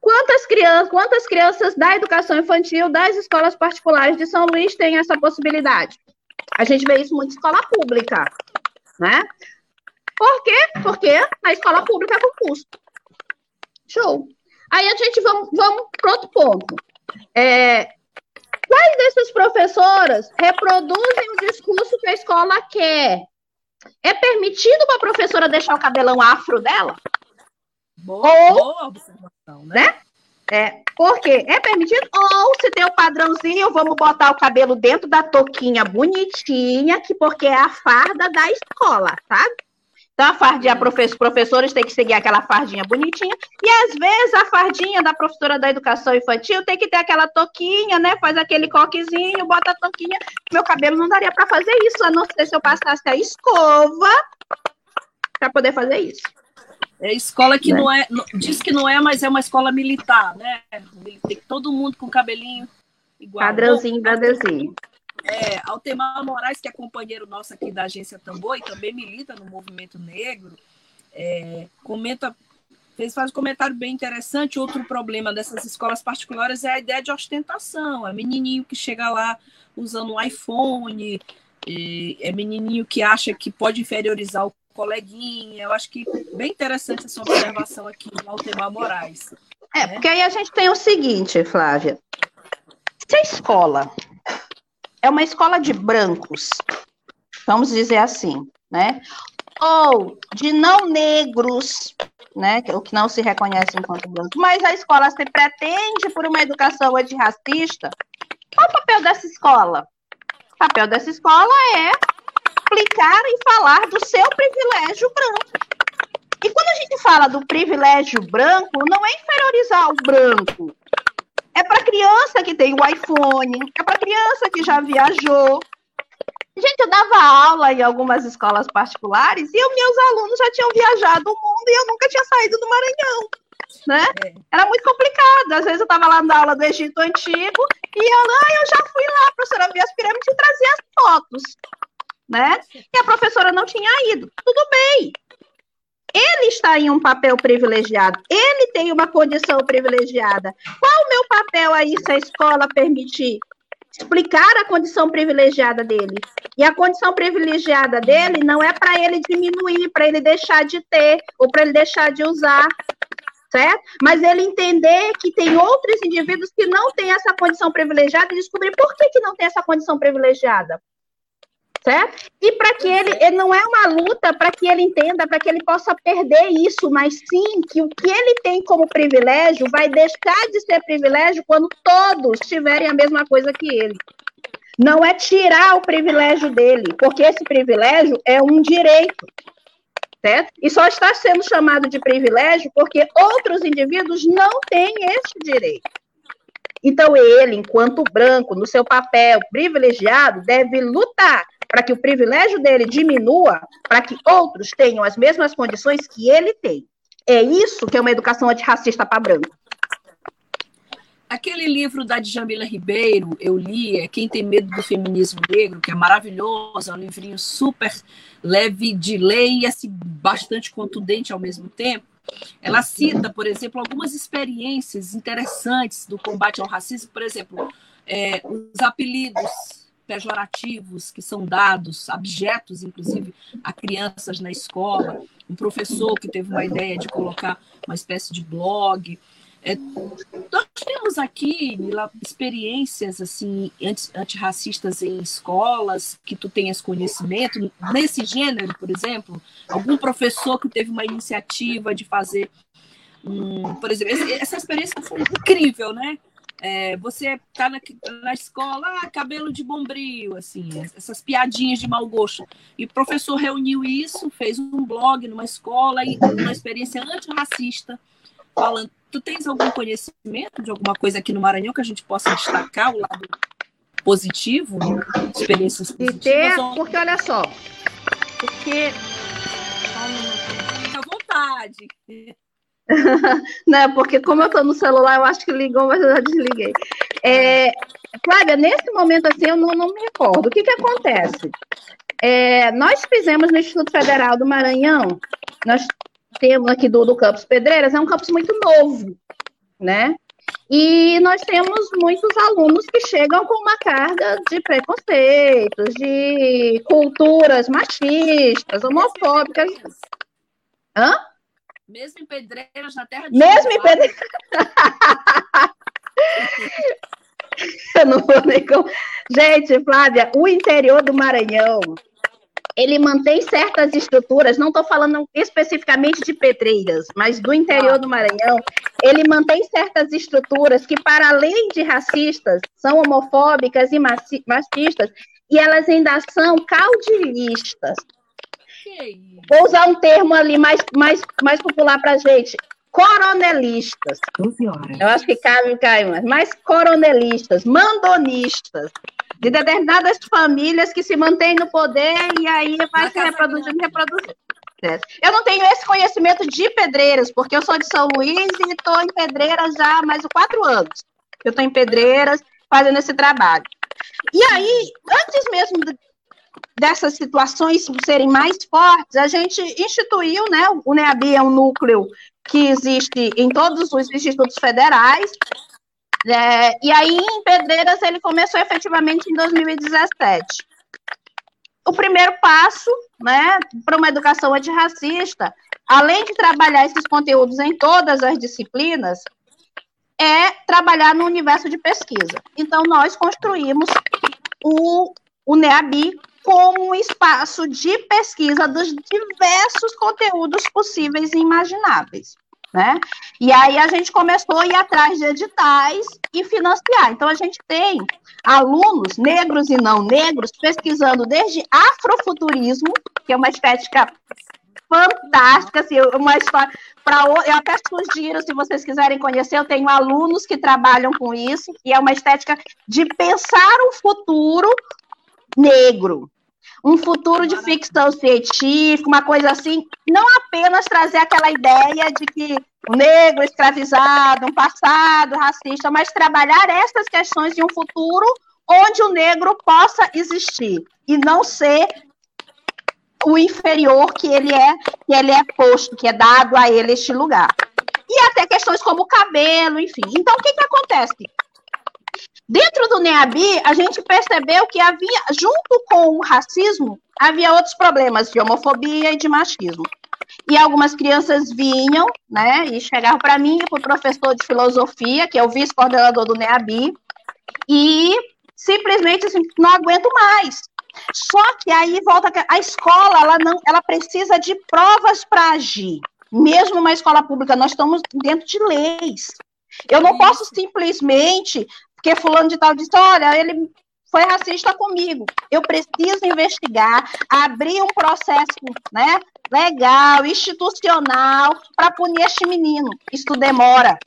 Quantas crianças, quantas crianças da educação infantil das escolas particulares de São Luís têm essa possibilidade? A gente vê isso muito em escola pública, né? Por quê? Porque na escola pública é concurso. Show. Aí a gente vamos, vamos para outro ponto. É, Quais dessas professoras reproduzem o discurso que a escola quer? É permitido uma professora deixar o cabelão afro dela? Boa, Ou, boa observação, né? né? É, porque é permitido? Ou se tem o padrãozinho, vamos botar o cabelo dentro da touquinha bonitinha, que porque é a farda da escola, sabe? Então, a fardinha, os professores têm que seguir aquela fardinha bonitinha, e às vezes a fardinha da professora da educação infantil tem que ter aquela toquinha, né? Faz aquele coquezinho, bota a toquinha. Meu cabelo não daria para fazer isso, a não ser se eu passasse a escova para poder fazer isso. É escola que né? não é, diz que não é, mas é uma escola militar, né? Tem todo mundo com cabelinho igual. Padrãozinho, padrãozinho. É, Altemar Moraes, que é companheiro nosso aqui da agência Tambor e também milita no movimento negro, é, comenta, fez, faz um comentário bem interessante. Outro problema dessas escolas particulares é a ideia de ostentação. É menininho que chega lá usando um iPhone, é menininho que acha que pode inferiorizar o coleguinha. Eu acho que bem interessante essa observação aqui do Altemar Moraes. É, né? porque aí a gente tem o seguinte, Flávia. Se a escola é uma escola de brancos, vamos dizer assim, né? Ou de não negros, né? O que não se reconhece enquanto branco, mas a escola se pretende por uma educação antirracista. Qual o papel dessa escola? O papel dessa escola é explicar e falar do seu privilégio branco. E quando a gente fala do privilégio branco, não é inferiorizar o branco, é para criança que tem o iPhone, é para criança que já viajou. Gente, eu dava aula em algumas escolas particulares e os meus alunos já tinham viajado o mundo e eu nunca tinha saído do Maranhão. Né? É. Era muito complicado. Às vezes eu estava lá na aula do Egito Antigo e eu, ah, eu já fui lá, professora, vi as pirâmides e trazia as fotos. Né? E a professora não tinha ido. Tudo bem. Está em um papel privilegiado, ele tem uma condição privilegiada. Qual o meu papel aí se a escola permitir? Explicar a condição privilegiada dele. E a condição privilegiada dele não é para ele diminuir, para ele deixar de ter, ou para ele deixar de usar, certo? Mas ele entender que tem outros indivíduos que não têm essa condição privilegiada e descobrir por que, que não tem essa condição privilegiada certo? E para que ele, ele não é uma luta para que ele entenda, para que ele possa perder isso, mas sim que o que ele tem como privilégio vai deixar de ser privilégio quando todos tiverem a mesma coisa que ele. Não é tirar o privilégio dele, porque esse privilégio é um direito. Certo? E só está sendo chamado de privilégio porque outros indivíduos não têm esse direito. Então, ele, enquanto branco, no seu papel privilegiado, deve lutar para que o privilégio dele diminua, para que outros tenham as mesmas condições que ele tem. É isso que é uma educação antirracista para branco. Aquele livro da Djamila Ribeiro, eu li, é Quem Tem Medo do Feminismo Negro, que é maravilhoso, é um livrinho super leve de ler e assim, bastante contundente ao mesmo tempo. Ela cita, por exemplo, algumas experiências interessantes do combate ao racismo, por exemplo, é, os apelidos pejorativos que são dados, abjetos, inclusive, a crianças na escola, um professor que teve uma ideia de colocar uma espécie de blog. É, nós temos aqui experiências assim anti, antirracistas em escolas que tu tenhas conhecimento nesse gênero, por exemplo, algum professor que teve uma iniciativa de fazer por exemplo, essa experiência foi incrível, né? É, você tá na, na escola, ah, cabelo de bombril, assim, essas piadinhas de mau gosto. E o professor reuniu isso, fez um blog numa escola e uma experiência antirracista, falando. Tu tens algum conhecimento de alguma coisa aqui no Maranhão que a gente possa destacar o lado positivo, experiências positivas? ter, ou... porque olha só, porque. Fica à vontade. né? Porque como eu estou no celular, eu acho que ligou, mas eu já desliguei. É, Flávia, nesse momento assim, eu não, não me recordo. O que, que acontece? É, nós fizemos no Instituto Federal do Maranhão, nós temos aqui do, do Campus Pedreiras, é um campus muito novo, né? E nós temos muitos alunos que chegam com uma carga de preconceitos, de culturas machistas, homofóbicas. Hã? Mesmo em Pedreiras, na terra de Mesmo em Pedreiras. Eu não vou nem com... Gente, Flávia, o interior do Maranhão, ele mantém certas estruturas, não estou falando especificamente de pedreiras, mas do interior ah. do Maranhão, ele mantém certas estruturas que, para além de racistas, são homofóbicas e machistas, e elas ainda são Vou usar um termo ali mais, mais, mais popular para gente. Coronelistas. Eu acho que cabe, cabe mais. coronelistas, mandonistas, de determinadas famílias que se mantêm no poder e aí vai se reproduzindo e reproduzindo. Eu não tenho esse conhecimento de pedreiras, porque eu sou de São Luís e estou em Pedreiras já há mais de quatro anos. Eu estou em Pedreiras fazendo esse trabalho. E aí, antes mesmo dessas situações serem mais fortes, a gente instituiu, né, o NEABI é um núcleo que existe em todos os institutos federais, é, e aí em Pedreiras ele começou efetivamente em 2017. O primeiro passo, né, para uma educação antirracista, além de trabalhar esses conteúdos em todas as disciplinas, é trabalhar no universo de pesquisa. Então, nós construímos o, o NEABI como um espaço de pesquisa dos diversos conteúdos possíveis e imagináveis. Né? E aí a gente começou a ir atrás de editais e financiar. Então a gente tem alunos negros e não negros pesquisando desde afrofuturismo, que é uma estética fantástica, assim, uma história para eu até sugiro, se vocês quiserem conhecer, eu tenho alunos que trabalham com isso, e é uma estética de pensar o futuro negro, um futuro de ficção científica, uma coisa assim, não apenas trazer aquela ideia de que o negro escravizado, um passado racista, mas trabalhar essas questões de um futuro onde o negro possa existir e não ser o inferior que ele é, que ele é posto, que é dado a ele este lugar. E até questões como cabelo, enfim. Então, o que, que acontece? Dentro do NEABI, a gente percebeu que havia, junto com o racismo, havia outros problemas de homofobia e de machismo. E algumas crianças vinham, né, e chegavam para mim, para o professor de filosofia, que é o vice-coordenador do NEABI, e simplesmente assim, não aguento mais. Só que aí volta a escola, ela não, ela precisa de provas para agir. Mesmo uma escola pública, nós estamos dentro de leis. Eu não posso simplesmente, porque fulano de tal disse, olha, ele foi racista comigo. Eu preciso investigar, abrir um processo, né, legal, institucional, para punir este menino. Isso demora.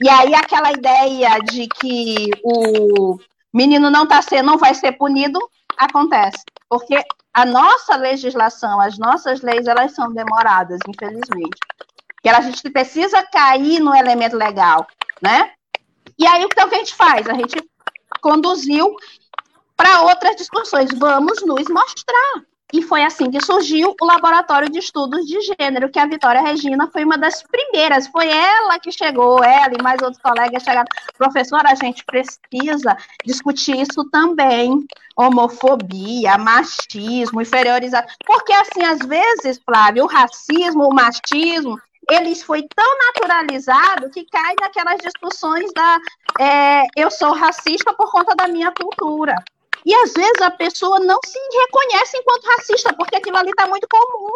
E aí aquela ideia de que o menino não tá sendo, não vai ser punido, acontece. Porque a nossa legislação, as nossas leis, elas são demoradas, infelizmente. Que a gente precisa cair no elemento legal, né? E aí, o que a gente faz? A gente conduziu para outras discussões. Vamos nos mostrar. E foi assim que surgiu o Laboratório de Estudos de Gênero, que a Vitória Regina foi uma das primeiras. Foi ela que chegou, ela e mais outros colegas chegaram. Professora, a gente precisa discutir isso também. Homofobia, machismo, inferiorizar. Porque, assim, às vezes, Flávio, o racismo, o machismo, eles foi tão naturalizado que cai naquelas discussões da é, eu sou racista por conta da minha cultura. E às vezes a pessoa não se reconhece enquanto racista, porque aquilo ali está muito comum.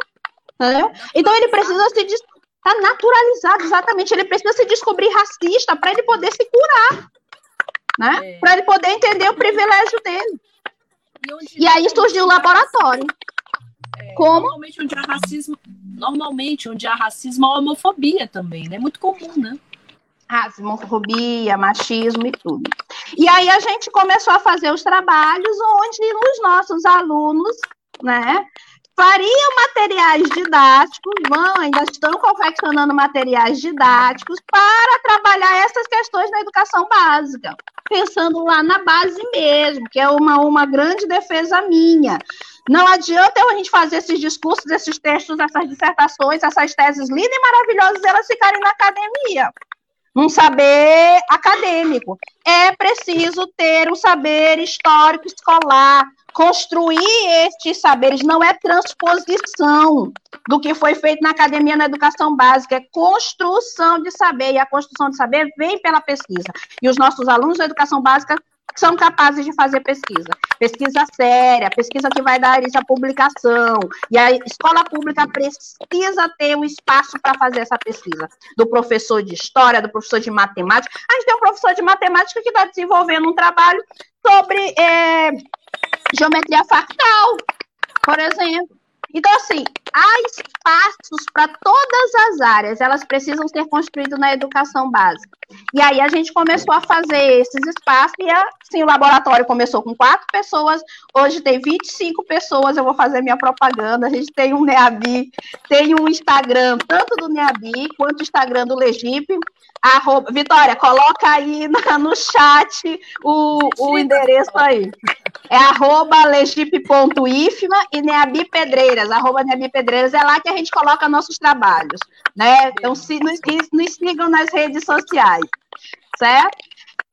Entendeu? Então ele precisa se. Está naturalizado, exatamente. Ele precisa se descobrir racista para ele poder se curar. Né? É. Para ele poder entender o privilégio dele. E, e aí surgiu o laboratório. É, Como? Normalmente onde há racismo, normalmente onde há racismo, há homofobia também, né? Muito comum, né? Rasmofobia, machismo e tudo. E aí a gente começou a fazer os trabalhos onde os nossos alunos, né, fariam materiais didáticos, vão, ainda estão confeccionando materiais didáticos para trabalhar essas questões da educação básica, pensando lá na base mesmo, que é uma, uma grande defesa minha. Não adianta a gente fazer esses discursos, esses textos, essas dissertações, essas teses lindas e maravilhosas, elas ficarem na academia um saber acadêmico. É preciso ter um saber histórico escolar, construir estes saberes, não é transposição do que foi feito na academia na educação básica, é construção de saber, e a construção de saber vem pela pesquisa. E os nossos alunos da educação básica são capazes de fazer pesquisa. Pesquisa séria, pesquisa que vai dar isso à publicação. E a escola pública precisa ter um espaço para fazer essa pesquisa. Do professor de história, do professor de matemática. A gente tem um professor de matemática que está desenvolvendo um trabalho sobre é, geometria fractal, por exemplo. Então, assim, há espaços para todas as áreas, elas precisam ser construídas na educação básica. E aí a gente começou a fazer esses espaços, e assim, o laboratório começou com quatro pessoas, hoje tem 25 pessoas, eu vou fazer minha propaganda, a gente tem um NEABI, tem um Instagram, tanto do NEABI quanto o Instagram do Legipe, Arroba, Vitória, coloca aí no chat o, o endereço aí. É arroba legip.ifma e Neabi Pedreiras, arroba Neabi Pedreiras, é lá que a gente coloca nossos trabalhos, né? Então, se nos, nos sigam nas redes sociais, certo?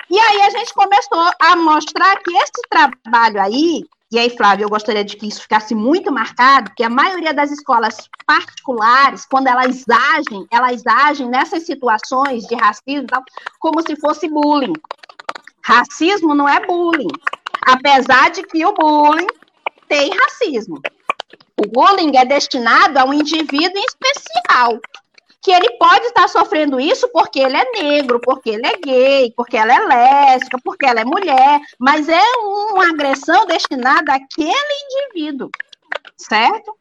E aí a gente começou a mostrar que esse trabalho aí, e aí, Flávio, eu gostaria de que isso ficasse muito marcado, que a maioria das escolas particulares, quando elas agem, elas agem nessas situações de racismo como se fosse bullying. Racismo não é bullying, apesar de que o bullying tem racismo. O bullying é destinado a um indivíduo em especial, que ele pode estar sofrendo isso porque ele é negro, porque ele é gay, porque ela é lésbica, porque ela é mulher, mas é uma agressão destinada àquele indivíduo, certo?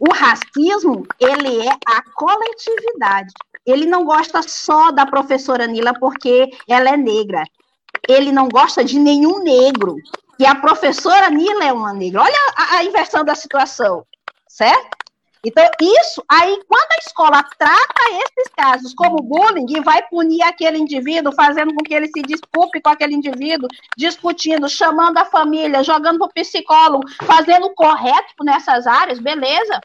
O racismo, ele é a coletividade. Ele não gosta só da professora Nila porque ela é negra. Ele não gosta de nenhum negro. E a professora Nila é uma negra. Olha a, a inversão da situação, certo? Então, isso, aí, quando a escola trata esses casos como bullying e vai punir aquele indivíduo, fazendo com que ele se desculpe com aquele indivíduo, discutindo, chamando a família, jogando para o psicólogo, fazendo o correto nessas áreas, beleza.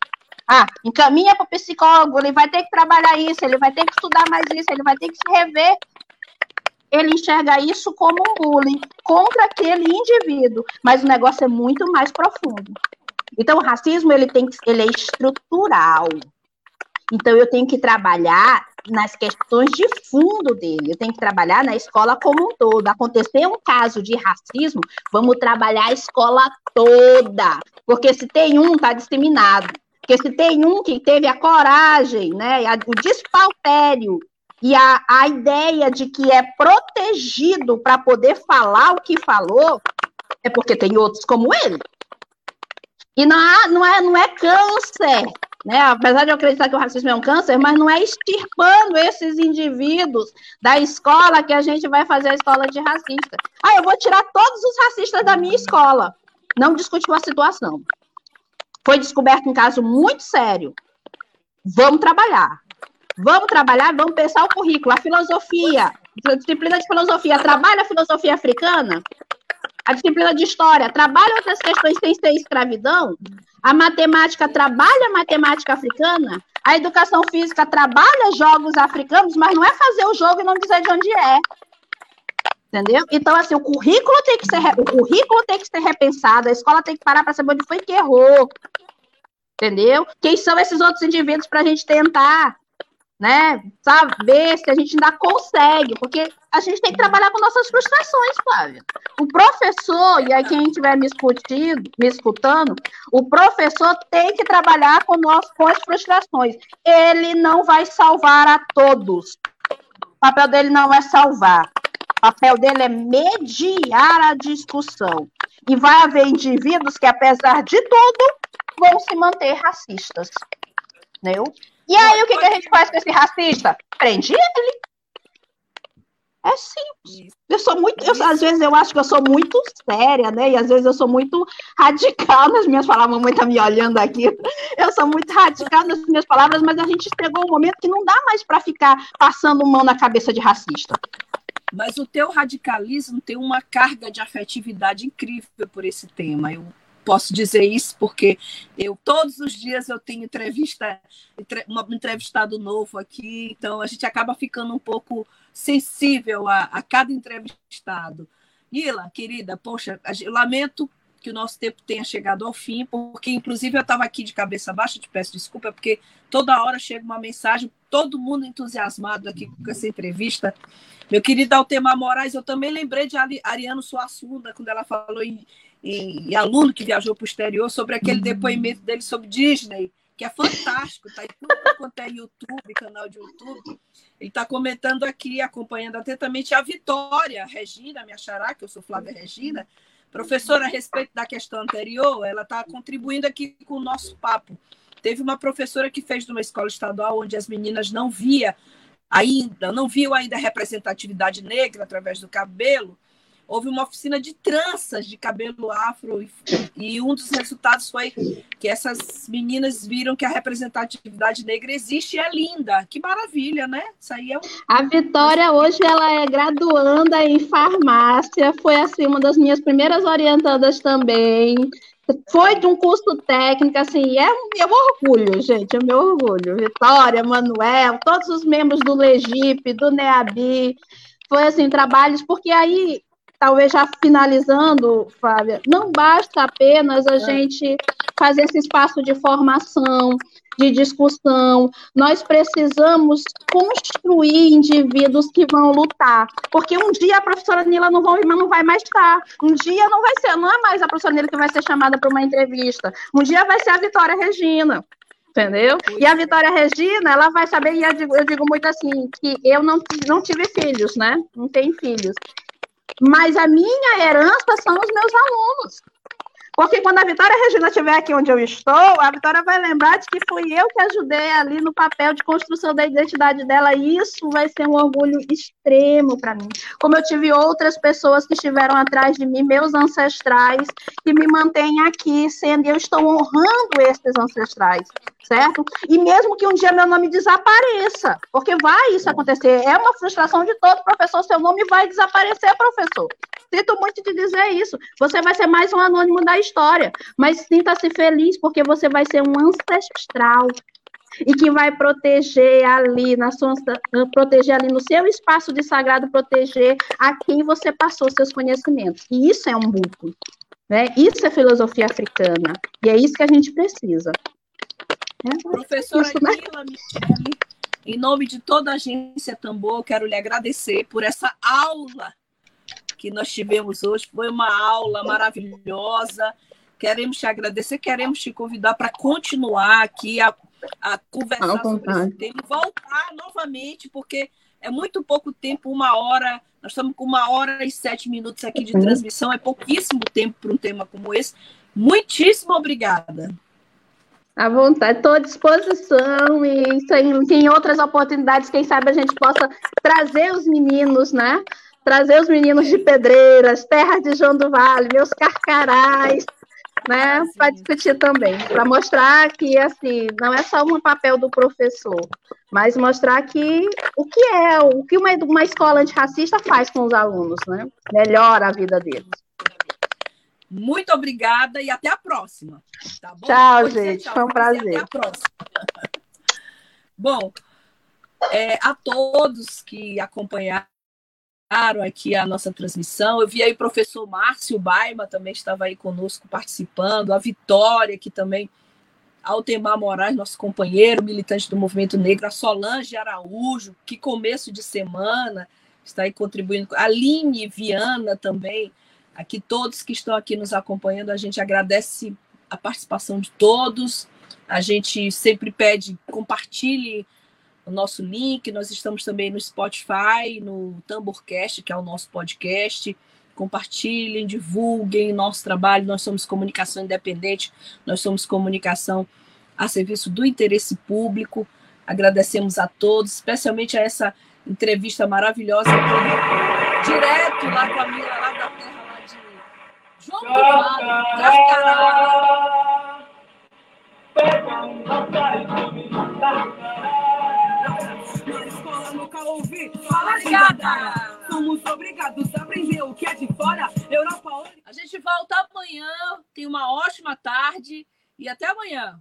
Ah, encaminha para o psicólogo, ele vai ter que trabalhar isso, ele vai ter que estudar mais isso, ele vai ter que se rever. Ele enxerga isso como um bullying contra aquele indivíduo, mas o negócio é muito mais profundo. Então, o racismo ele tem ele é estrutural. Então, eu tenho que trabalhar nas questões de fundo dele. Eu tenho que trabalhar na escola como um todo. Acontecer um caso de racismo, vamos trabalhar a escola toda. Porque se tem um, está disseminado. Porque se tem um que teve a coragem, né, o despautério e a, a ideia de que é protegido para poder falar o que falou, é porque tem outros como ele. E não, há, não, é, não é câncer, né? Apesar de eu acreditar que o racismo é um câncer, mas não é extirpando esses indivíduos da escola que a gente vai fazer a escola de racista. Ah, eu vou tirar todos os racistas da minha escola. Não discutiu a situação. Foi descoberto um caso muito sério. Vamos trabalhar. Vamos trabalhar, vamos pensar o currículo, a filosofia, disciplina de filosofia. Trabalha a filosofia africana? A disciplina de história trabalha outras questões sem ser escravidão? A matemática trabalha a matemática africana? A educação física trabalha jogos africanos, mas não é fazer o jogo e não dizer de onde é. Entendeu? Então, assim, o currículo tem que ser, o currículo tem que ser repensado, a escola tem que parar para saber onde foi que errou. Entendeu? Quem são esses outros indivíduos para a gente tentar né? Saber se a gente ainda consegue, porque a gente tem que trabalhar com nossas frustrações, Flávia. O professor, e aí quem estiver me me escutando, o professor tem que trabalhar com, nós, com as frustrações. Ele não vai salvar a todos. O papel dele não é salvar. O papel dele é mediar a discussão. E vai haver indivíduos que, apesar de tudo, vão se manter racistas. Entendeu? E aí, o que, que a gente faz com esse racista? Prende ele. É simples. Eu sou muito, eu, às vezes eu acho que eu sou muito séria, né? E às vezes eu sou muito radical nas minhas palavras. A mamãe tá me olhando aqui. Eu sou muito radical nas minhas palavras, mas a gente chegou um momento que não dá mais para ficar passando mão na cabeça de racista. Mas o teu radicalismo tem uma carga de afetividade incrível por esse tema. Eu posso dizer isso porque eu todos os dias eu tenho entrevista, um entrevistado novo aqui, então a gente acaba ficando um pouco sensível a, a cada entrevistado. Ila, querida, poxa, eu lamento que o nosso tempo tenha chegado ao fim, porque inclusive eu estava aqui de cabeça baixa, te peço desculpa, porque toda hora chega uma mensagem, todo mundo entusiasmado aqui com essa entrevista. Meu querido Altemar Moraes, eu também lembrei de Ariano Suassunda, quando ela falou em e, e aluno que viajou para o exterior sobre aquele uhum. depoimento dele sobre Disney, que é fantástico, está em tudo quanto é YouTube, canal de YouTube. Ele está comentando aqui, acompanhando atentamente a Vitória Regina, minha xará, que eu sou Flávia Regina, professora a respeito da questão anterior, ela está contribuindo aqui com o nosso papo. Teve uma professora que fez numa escola estadual onde as meninas não via ainda, não viam ainda a representatividade negra através do cabelo, houve uma oficina de tranças de cabelo afro e, e, um dos resultados foi que essas meninas viram que a representatividade negra existe e é linda. Que maravilha, né? Isso aí é um... A Vitória hoje ela é graduanda em farmácia, foi assim uma das minhas primeiras orientadas também. Foi de um curso técnico, assim, é meu orgulho, gente, é meu orgulho. Vitória, Manuel, todos os membros do Legip, do NEABI, foi assim, trabalhos, porque aí talvez já finalizando, Flávia, não basta apenas a é. gente fazer esse espaço de formação, de discussão, nós precisamos construir indivíduos que vão lutar, porque um dia a professora Nila não, vão, não vai mais estar, um dia não vai ser, não é mais a professora Nila que vai ser chamada para uma entrevista, um dia vai ser a Vitória Regina, entendeu? E a Vitória Regina, ela vai saber, e eu digo, eu digo muito assim, que eu não, não tive filhos, né? Não tenho filhos. Mas a minha herança são os meus alunos. Porque quando a Vitória Regina estiver aqui onde eu estou, a Vitória vai lembrar de que fui eu que ajudei ali no papel de construção da identidade dela. E isso vai ser um orgulho extremo para mim. Como eu tive outras pessoas que estiveram atrás de mim, meus ancestrais, que me mantêm aqui, sendo eu estou honrando esses ancestrais certo? E mesmo que um dia meu nome desapareça, porque vai isso acontecer, é uma frustração de todo professor, seu nome vai desaparecer, professor. Sinto muito te dizer isso. Você vai ser mais um anônimo da história, mas sinta-se feliz porque você vai ser um ancestral e que vai proteger ali na sua proteger ali no seu espaço de sagrado, proteger a quem você passou seus conhecimentos. E isso é um buco. Né? Isso é filosofia africana. E é isso que a gente precisa. É, Professora isso, né? Michele, em nome de toda a agência Tambor, quero lhe agradecer por essa aula que nós tivemos hoje. Foi uma aula maravilhosa. Queremos te agradecer, queremos te convidar para continuar aqui a, a conversar sobre esse tema e voltar novamente, porque é muito pouco tempo, uma hora. Nós estamos com uma hora e sete minutos aqui de uhum. transmissão, é pouquíssimo tempo para um tema como esse. Muitíssimo obrigada. À vontade, estou à disposição e sem, em outras oportunidades, quem sabe a gente possa trazer os meninos, né? Trazer os meninos de Pedreiras, terras de João do Vale, meus carcarás, né? Para discutir também, para mostrar que assim não é só um papel do professor, mas mostrar que o que é, o que uma, uma escola antirracista faz com os alunos, né? Melhora a vida deles. Muito obrigada e até a próxima. Tá tchau, gente. Tchau, Foi um prazer. Até a próxima. bom, é, a todos que acompanharam aqui a nossa transmissão, eu vi aí o professor Márcio Baima também estava aí conosco participando, a Vitória, que também, Altemar Moraes, nosso companheiro, militante do movimento negro, a Solange Araújo, que começo de semana está aí contribuindo, a Aline Viana também, Aqui, todos que estão aqui nos acompanhando, a gente agradece a participação de todos. A gente sempre pede compartilhe o nosso link. Nós estamos também no Spotify, no Tamborcast, que é o nosso podcast. Compartilhem, divulguem nosso trabalho. Nós somos comunicação independente, nós somos comunicação a serviço do interesse público. Agradecemos a todos, especialmente a essa entrevista maravilhosa, direto lá com a Mila, lá da terra João Na escola nunca ouvi falar Somos obrigados a aprender o que é de fora. Europa. A gente volta amanhã. Tem uma ótima tarde e até amanhã.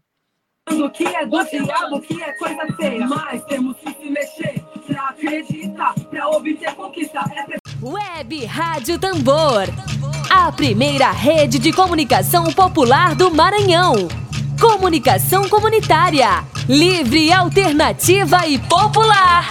O que é do diabo, o que é coisa feia. Mas temos que se mexer pra acreditar, pra obter conquista. É Web Rádio Tambor. A primeira rede de comunicação popular do Maranhão. Comunicação comunitária. Livre, alternativa e popular.